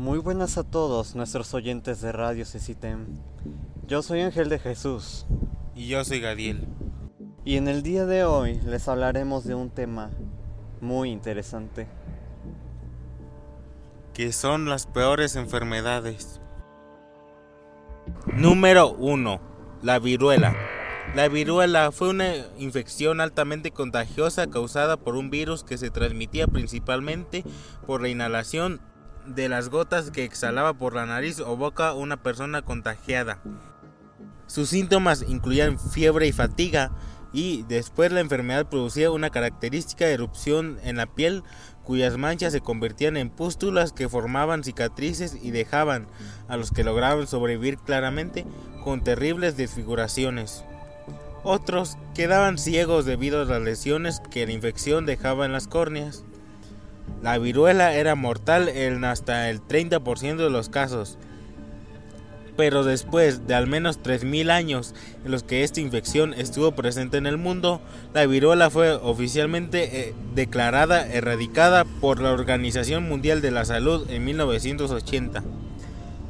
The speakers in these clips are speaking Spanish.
Muy buenas a todos nuestros oyentes de Radio Cecitem. Yo soy Ángel de Jesús. Y yo soy Gadiel. Y en el día de hoy les hablaremos de un tema muy interesante. Que son las peores enfermedades. Número 1. La viruela. La viruela fue una infección altamente contagiosa causada por un virus que se transmitía principalmente por la inhalación de las gotas que exhalaba por la nariz o boca una persona contagiada. Sus síntomas incluían fiebre y fatiga, y después la enfermedad producía una característica erupción en la piel cuyas manchas se convertían en pústulas que formaban cicatrices y dejaban a los que lograban sobrevivir claramente con terribles desfiguraciones. Otros quedaban ciegos debido a las lesiones que la infección dejaba en las córneas. La viruela era mortal en hasta el 30% de los casos, pero después de al menos 3.000 años en los que esta infección estuvo presente en el mundo, la viruela fue oficialmente eh, declarada erradicada por la Organización Mundial de la Salud en 1980.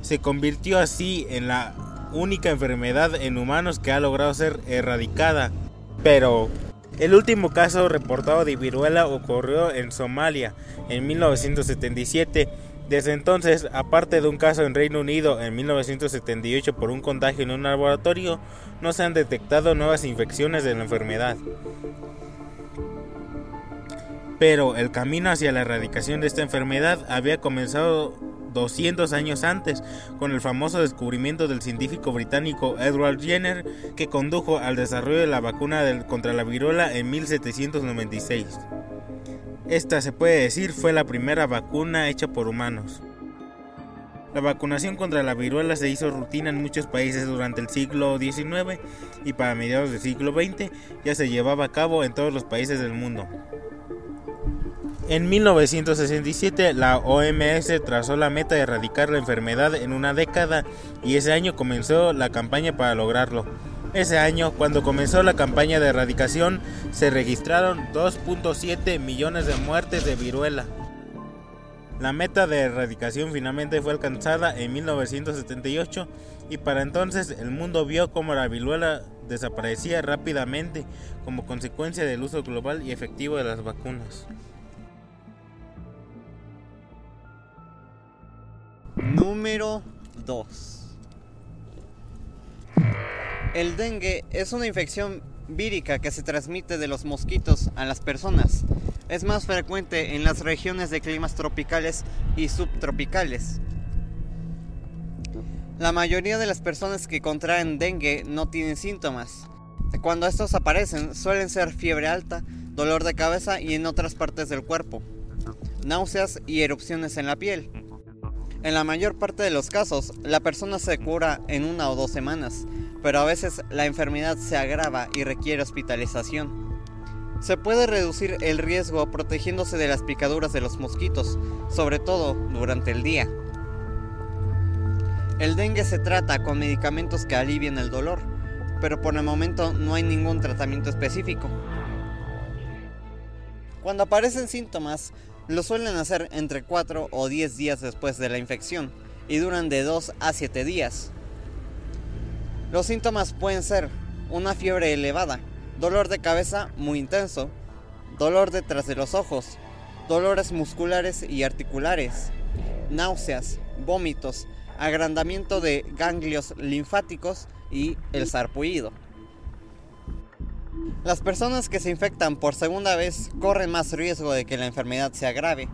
Se convirtió así en la única enfermedad en humanos que ha logrado ser erradicada. Pero el último caso reportado de viruela ocurrió en Somalia en 1977. Desde entonces, aparte de un caso en Reino Unido en 1978 por un contagio en un laboratorio, no se han detectado nuevas infecciones de la enfermedad. Pero el camino hacia la erradicación de esta enfermedad había comenzado 200 años antes, con el famoso descubrimiento del científico británico Edward Jenner, que condujo al desarrollo de la vacuna contra la viruela en 1796. Esta se puede decir fue la primera vacuna hecha por humanos. La vacunación contra la viruela se hizo rutina en muchos países durante el siglo XIX y para mediados del siglo XX ya se llevaba a cabo en todos los países del mundo. En 1967 la OMS trazó la meta de erradicar la enfermedad en una década y ese año comenzó la campaña para lograrlo. Ese año, cuando comenzó la campaña de erradicación, se registraron 2.7 millones de muertes de viruela. La meta de erradicación finalmente fue alcanzada en 1978 y para entonces el mundo vio cómo la viruela desaparecía rápidamente como consecuencia del uso global y efectivo de las vacunas. Número 2. El dengue es una infección vírica que se transmite de los mosquitos a las personas. Es más frecuente en las regiones de climas tropicales y subtropicales. La mayoría de las personas que contraen dengue no tienen síntomas. Cuando estos aparecen suelen ser fiebre alta, dolor de cabeza y en otras partes del cuerpo, náuseas y erupciones en la piel. En la mayor parte de los casos, la persona se cura en una o dos semanas, pero a veces la enfermedad se agrava y requiere hospitalización. Se puede reducir el riesgo protegiéndose de las picaduras de los mosquitos, sobre todo durante el día. El dengue se trata con medicamentos que alivian el dolor, pero por el momento no hay ningún tratamiento específico. Cuando aparecen síntomas, lo suelen hacer entre 4 o 10 días después de la infección y duran de 2 a 7 días. Los síntomas pueden ser una fiebre elevada, dolor de cabeza muy intenso, dolor detrás de los ojos, dolores musculares y articulares, náuseas, vómitos, agrandamiento de ganglios linfáticos y el sarpullido. Las personas que se infectan por segunda vez corren más riesgo de que la enfermedad se agrave.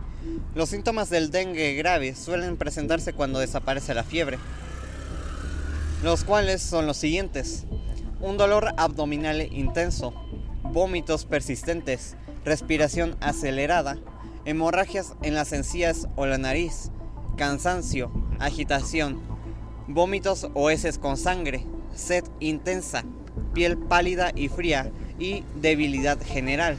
Los síntomas del dengue grave suelen presentarse cuando desaparece la fiebre, los cuales son los siguientes. Un dolor abdominal intenso, vómitos persistentes, respiración acelerada, hemorragias en las encías o la nariz, cansancio, agitación, vómitos o heces con sangre, sed intensa, piel pálida y fría y debilidad general.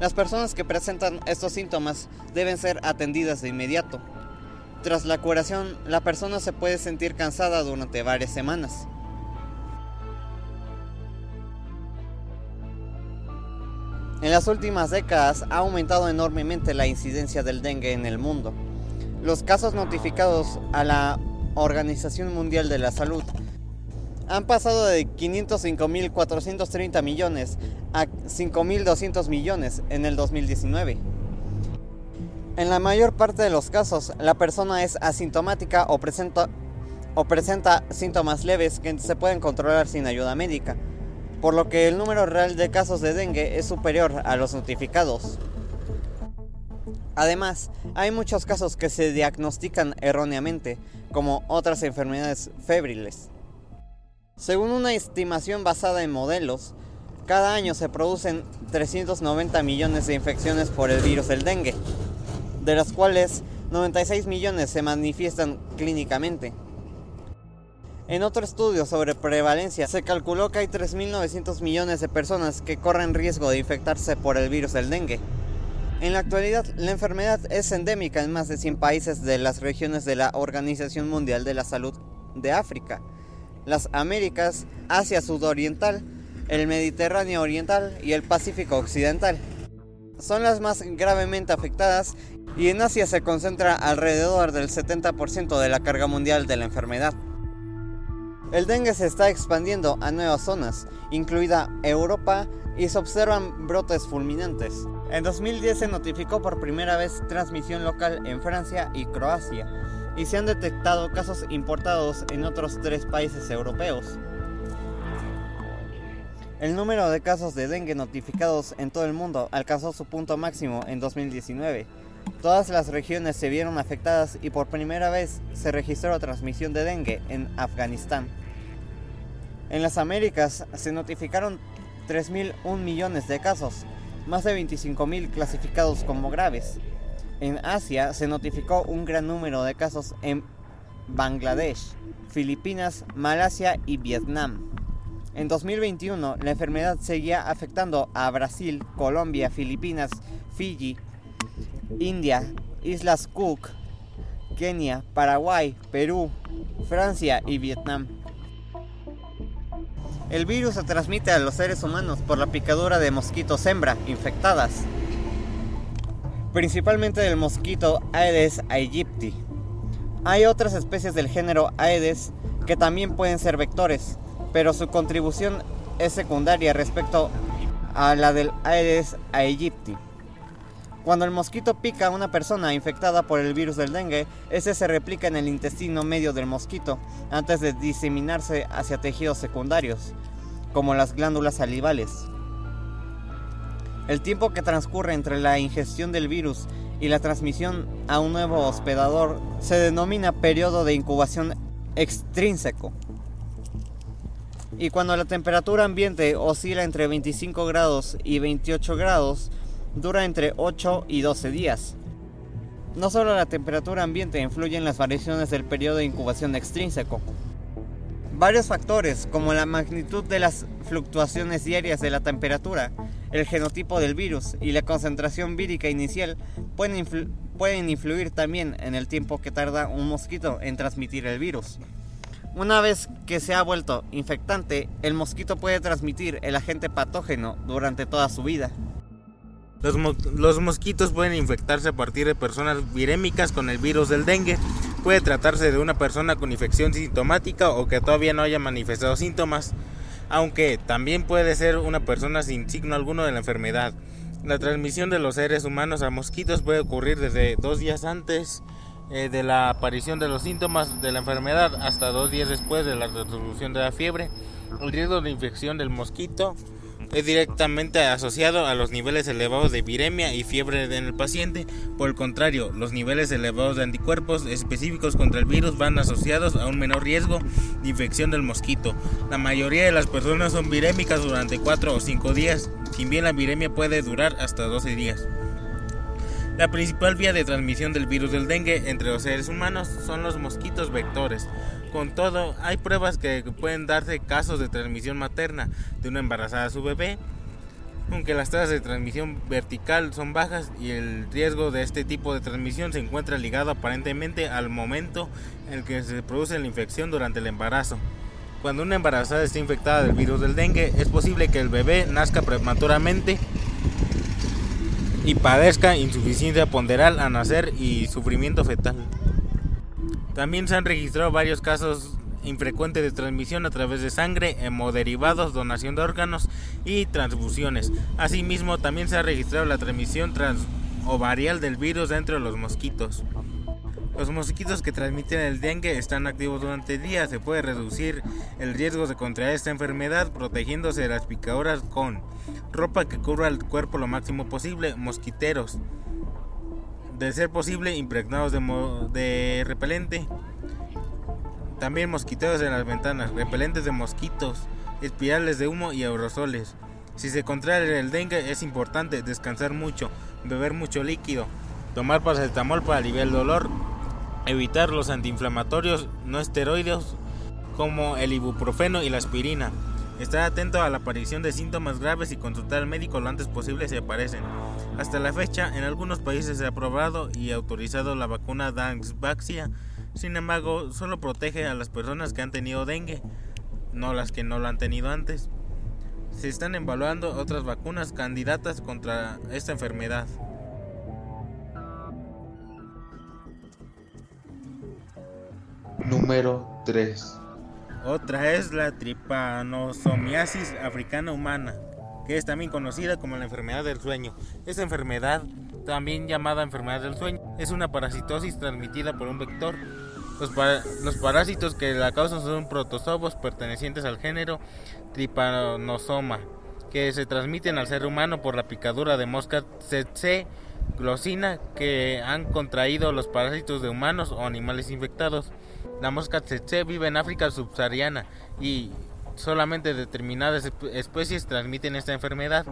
Las personas que presentan estos síntomas deben ser atendidas de inmediato. Tras la curación, la persona se puede sentir cansada durante varias semanas. En las últimas décadas ha aumentado enormemente la incidencia del dengue en el mundo. Los casos notificados a la Organización Mundial de la Salud han pasado de 505.430 millones a 5.200 millones en el 2019. En la mayor parte de los casos, la persona es asintomática o presenta, o presenta síntomas leves que se pueden controlar sin ayuda médica, por lo que el número real de casos de dengue es superior a los notificados. Además, hay muchos casos que se diagnostican erróneamente, como otras enfermedades febriles. Según una estimación basada en modelos, cada año se producen 390 millones de infecciones por el virus del dengue, de las cuales 96 millones se manifiestan clínicamente. En otro estudio sobre prevalencia se calculó que hay 3.900 millones de personas que corren riesgo de infectarse por el virus del dengue. En la actualidad, la enfermedad es endémica en más de 100 países de las regiones de la Organización Mundial de la Salud de África, las Américas, Asia Sudoriental, el Mediterráneo Oriental y el Pacífico Occidental. Son las más gravemente afectadas y en Asia se concentra alrededor del 70% de la carga mundial de la enfermedad. El dengue se está expandiendo a nuevas zonas, incluida Europa, y se observan brotes fulminantes. En 2010 se notificó por primera vez transmisión local en Francia y Croacia, y se han detectado casos importados en otros tres países europeos. El número de casos de dengue notificados en todo el mundo alcanzó su punto máximo en 2019. Todas las regiones se vieron afectadas y por primera vez se registró transmisión de dengue en Afganistán. En las Américas se notificaron 3.001 millones de casos, más de 25.000 clasificados como graves. En Asia se notificó un gran número de casos en Bangladesh, Filipinas, Malasia y Vietnam. En 2021 la enfermedad seguía afectando a Brasil, Colombia, Filipinas, Fiji, India, Islas Cook, Kenia, Paraguay, Perú, Francia y Vietnam. El virus se transmite a los seres humanos por la picadura de mosquitos hembra infectadas, principalmente del mosquito Aedes aegypti. Hay otras especies del género Aedes que también pueden ser vectores, pero su contribución es secundaria respecto a la del Aedes aegypti. Cuando el mosquito pica a una persona infectada por el virus del dengue, ese se replica en el intestino medio del mosquito antes de diseminarse hacia tejidos secundarios, como las glándulas salivales. El tiempo que transcurre entre la ingestión del virus y la transmisión a un nuevo hospedador se denomina periodo de incubación extrínseco. Y cuando la temperatura ambiente oscila entre 25 grados y 28 grados, dura entre 8 y 12 días. No solo la temperatura ambiente influye en las variaciones del periodo de incubación extrínseco. Varios factores, como la magnitud de las fluctuaciones diarias de la temperatura, el genotipo del virus y la concentración vírica inicial, pueden, pueden influir también en el tiempo que tarda un mosquito en transmitir el virus. Una vez que se ha vuelto infectante, el mosquito puede transmitir el agente patógeno durante toda su vida. Los, mosquitos pueden infectarse a partir de personas virémicas con el virus del dengue. Puede tratarse de una persona con infección sintomática o que todavía no haya manifestado síntomas, aunque también puede ser una persona sin signo alguno de la enfermedad. La transmisión de los seres humanos a mosquitos puede ocurrir desde dos días antes eh, de la aparición de los síntomas de la enfermedad hasta dos días después de la resolución de la fiebre. El riesgo de infección del mosquito es directamente asociado a los niveles elevados de viremia y fiebre en el paciente. Por el contrario, los niveles elevados de anticuerpos específicos contra el virus van asociados a un menor riesgo de infección del mosquito. La mayoría de las personas son virémicas durante 4 o 5 días, si bien la viremia puede durar hasta 12 días. La principal vía de transmisión del virus del dengue entre los seres humanos son los mosquitos vectores. Con todo, hay pruebas que pueden darse casos de transmisión materna de una embarazada a su bebé, aunque las tasas de transmisión vertical son bajas y el riesgo de este tipo de transmisión se encuentra ligado aparentemente al momento en el que se produce la infección durante el embarazo. Cuando una embarazada está infectada del virus del dengue, es posible que el bebé nazca prematuramente y padezca insuficiencia ponderal a nacer y sufrimiento fetal. También se han registrado varios casos infrecuentes de transmisión a través de sangre, hemoderivados, donación de órganos y transfusiones. Asimismo, también se ha registrado la transmisión transovarial del virus dentro de los mosquitos. Los mosquitos que transmiten el dengue están activos durante el día. Se puede reducir el riesgo de contraer esta enfermedad protegiéndose de las picaduras con ropa que cubra el cuerpo lo máximo posible, mosquiteros, de ser posible impregnados de, de repelente, también mosquiteros en las ventanas, repelentes de mosquitos, espirales de humo y aerosoles. Si se contrae el dengue es importante descansar mucho, beber mucho líquido, tomar paracetamol para aliviar el dolor, Evitar los antiinflamatorios no esteroides como el ibuprofeno y la aspirina. Estar atento a la aparición de síntomas graves y consultar al médico lo antes posible si aparecen. Hasta la fecha, en algunos países se ha aprobado y autorizado la vacuna Dansvaxia. Sin embargo, solo protege a las personas que han tenido dengue, no las que no lo han tenido antes. Se están evaluando otras vacunas candidatas contra esta enfermedad. Número 3. Otra es la tripanosomiasis africana humana, que es también conocida como la enfermedad del sueño. Esta enfermedad, también llamada enfermedad del sueño, es una parasitosis transmitida por un vector. Los, parásitos que la causan son protozoos pertenecientes al género Trypanosoma, que se transmiten al ser humano por la picadura de mosca tsetse glosina que han contraído los parásitos de humanos o animales infectados. La mosca tsetse vive en África subsahariana y solamente determinadas especies transmiten esta enfermedad.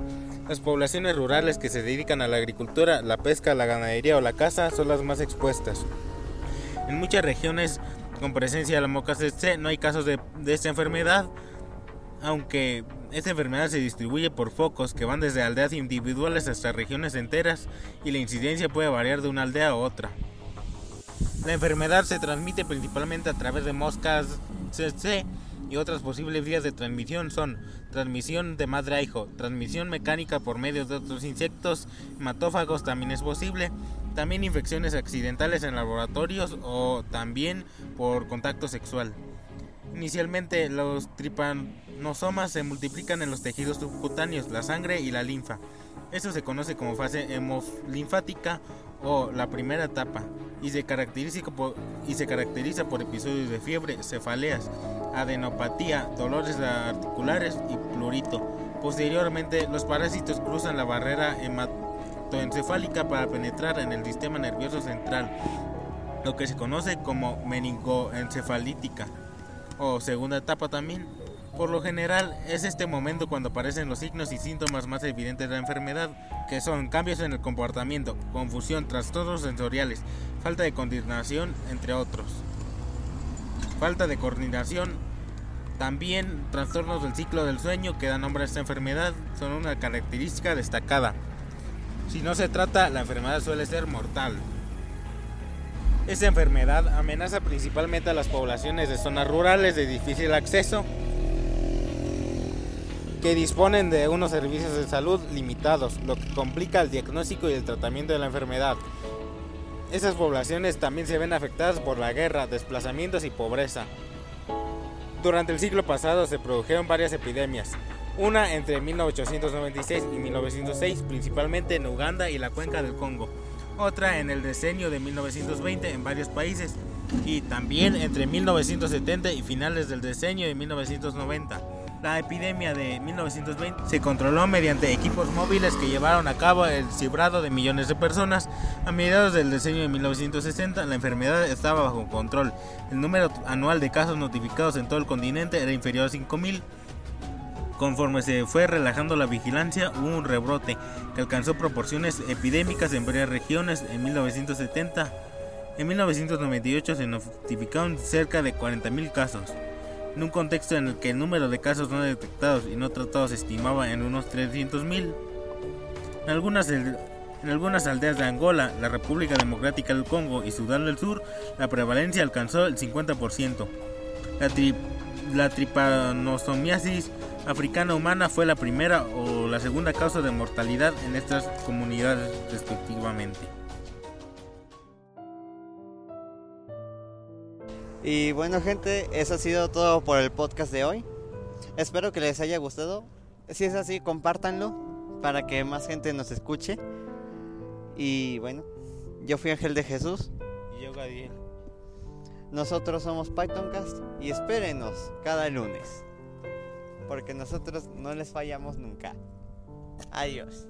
Las poblaciones rurales que se dedican a la agricultura, la pesca, la ganadería o la caza son las más expuestas. En muchas regiones con presencia de la mosca tsetse no hay casos de, de esta enfermedad, aunque esta enfermedad se distribuye por focos que van desde aldeas individuales hasta regiones enteras y la incidencia puede variar de una aldea a otra. La enfermedad se transmite principalmente a través de moscas CC y otras posibles vías de transmisión son transmisión de madre a hijo, transmisión mecánica por medio de otros insectos, hematófagos también es posible, también infecciones accidentales en laboratorios o también por contacto sexual. Inicialmente los tripanosomas se multiplican en los tejidos subcutáneos, la sangre y la linfa. Eso se conoce como fase hemolinfática o la primera etapa y se, caracteriza por, y se caracteriza por episodios de fiebre, cefaleas, adenopatía, dolores articulares y plurito. Posteriormente, los parásitos cruzan la barrera hematoencefálica para penetrar en el sistema nervioso central, lo que se conoce como meningoencefalítica o segunda etapa también. Por lo general es este momento cuando aparecen los signos y síntomas más evidentes de la enfermedad, que son cambios en el comportamiento, confusión, trastornos sensoriales, falta de coordinación, entre otros. Falta de coordinación, también trastornos del ciclo del sueño que dan nombre a esta enfermedad son una característica destacada. Si no se trata, la enfermedad suele ser mortal. Esta enfermedad amenaza principalmente a las poblaciones de zonas rurales de difícil acceso que disponen de unos servicios de salud limitados, lo que complica el diagnóstico y el tratamiento de la enfermedad. Esas poblaciones también se ven afectadas por la guerra, desplazamientos y pobreza. Durante el siglo pasado se produjeron varias epidemias, una entre 1896 y 1906 principalmente en Uganda y la cuenca del Congo, otra en el decenio de 1920 en varios países y también entre 1970 y finales del decenio de 1990. La epidemia de 1920 se controló mediante equipos móviles que llevaron a cabo el cibrado de millones de personas. A mediados del diseño de 1960 la enfermedad estaba bajo control. El número anual de casos notificados en todo el continente era inferior a 5.000. Conforme se fue relajando la vigilancia, hubo un rebrote que alcanzó proporciones epidémicas en varias regiones en 1970. En 1998 se notificaron cerca de 40.000 casos en un contexto en el que el número de casos no detectados y no tratados se estimaba en unos 300.000. En algunas, en algunas aldeas de Angola, la República Democrática del Congo y Sudán del Sur, la prevalencia alcanzó el 50%. La, la tripanosomiasis africana humana fue la primera o la segunda causa de mortalidad en estas comunidades respectivamente. Y bueno gente, eso ha sido todo por el podcast de hoy. Espero que les haya gustado. Si es así, compártanlo para que más gente nos escuche. Y bueno, yo fui Ángel de Jesús. Y yo, Gadiel. Nosotros somos Pythoncast y espérenos cada lunes. Porque nosotros no les fallamos nunca. Adiós.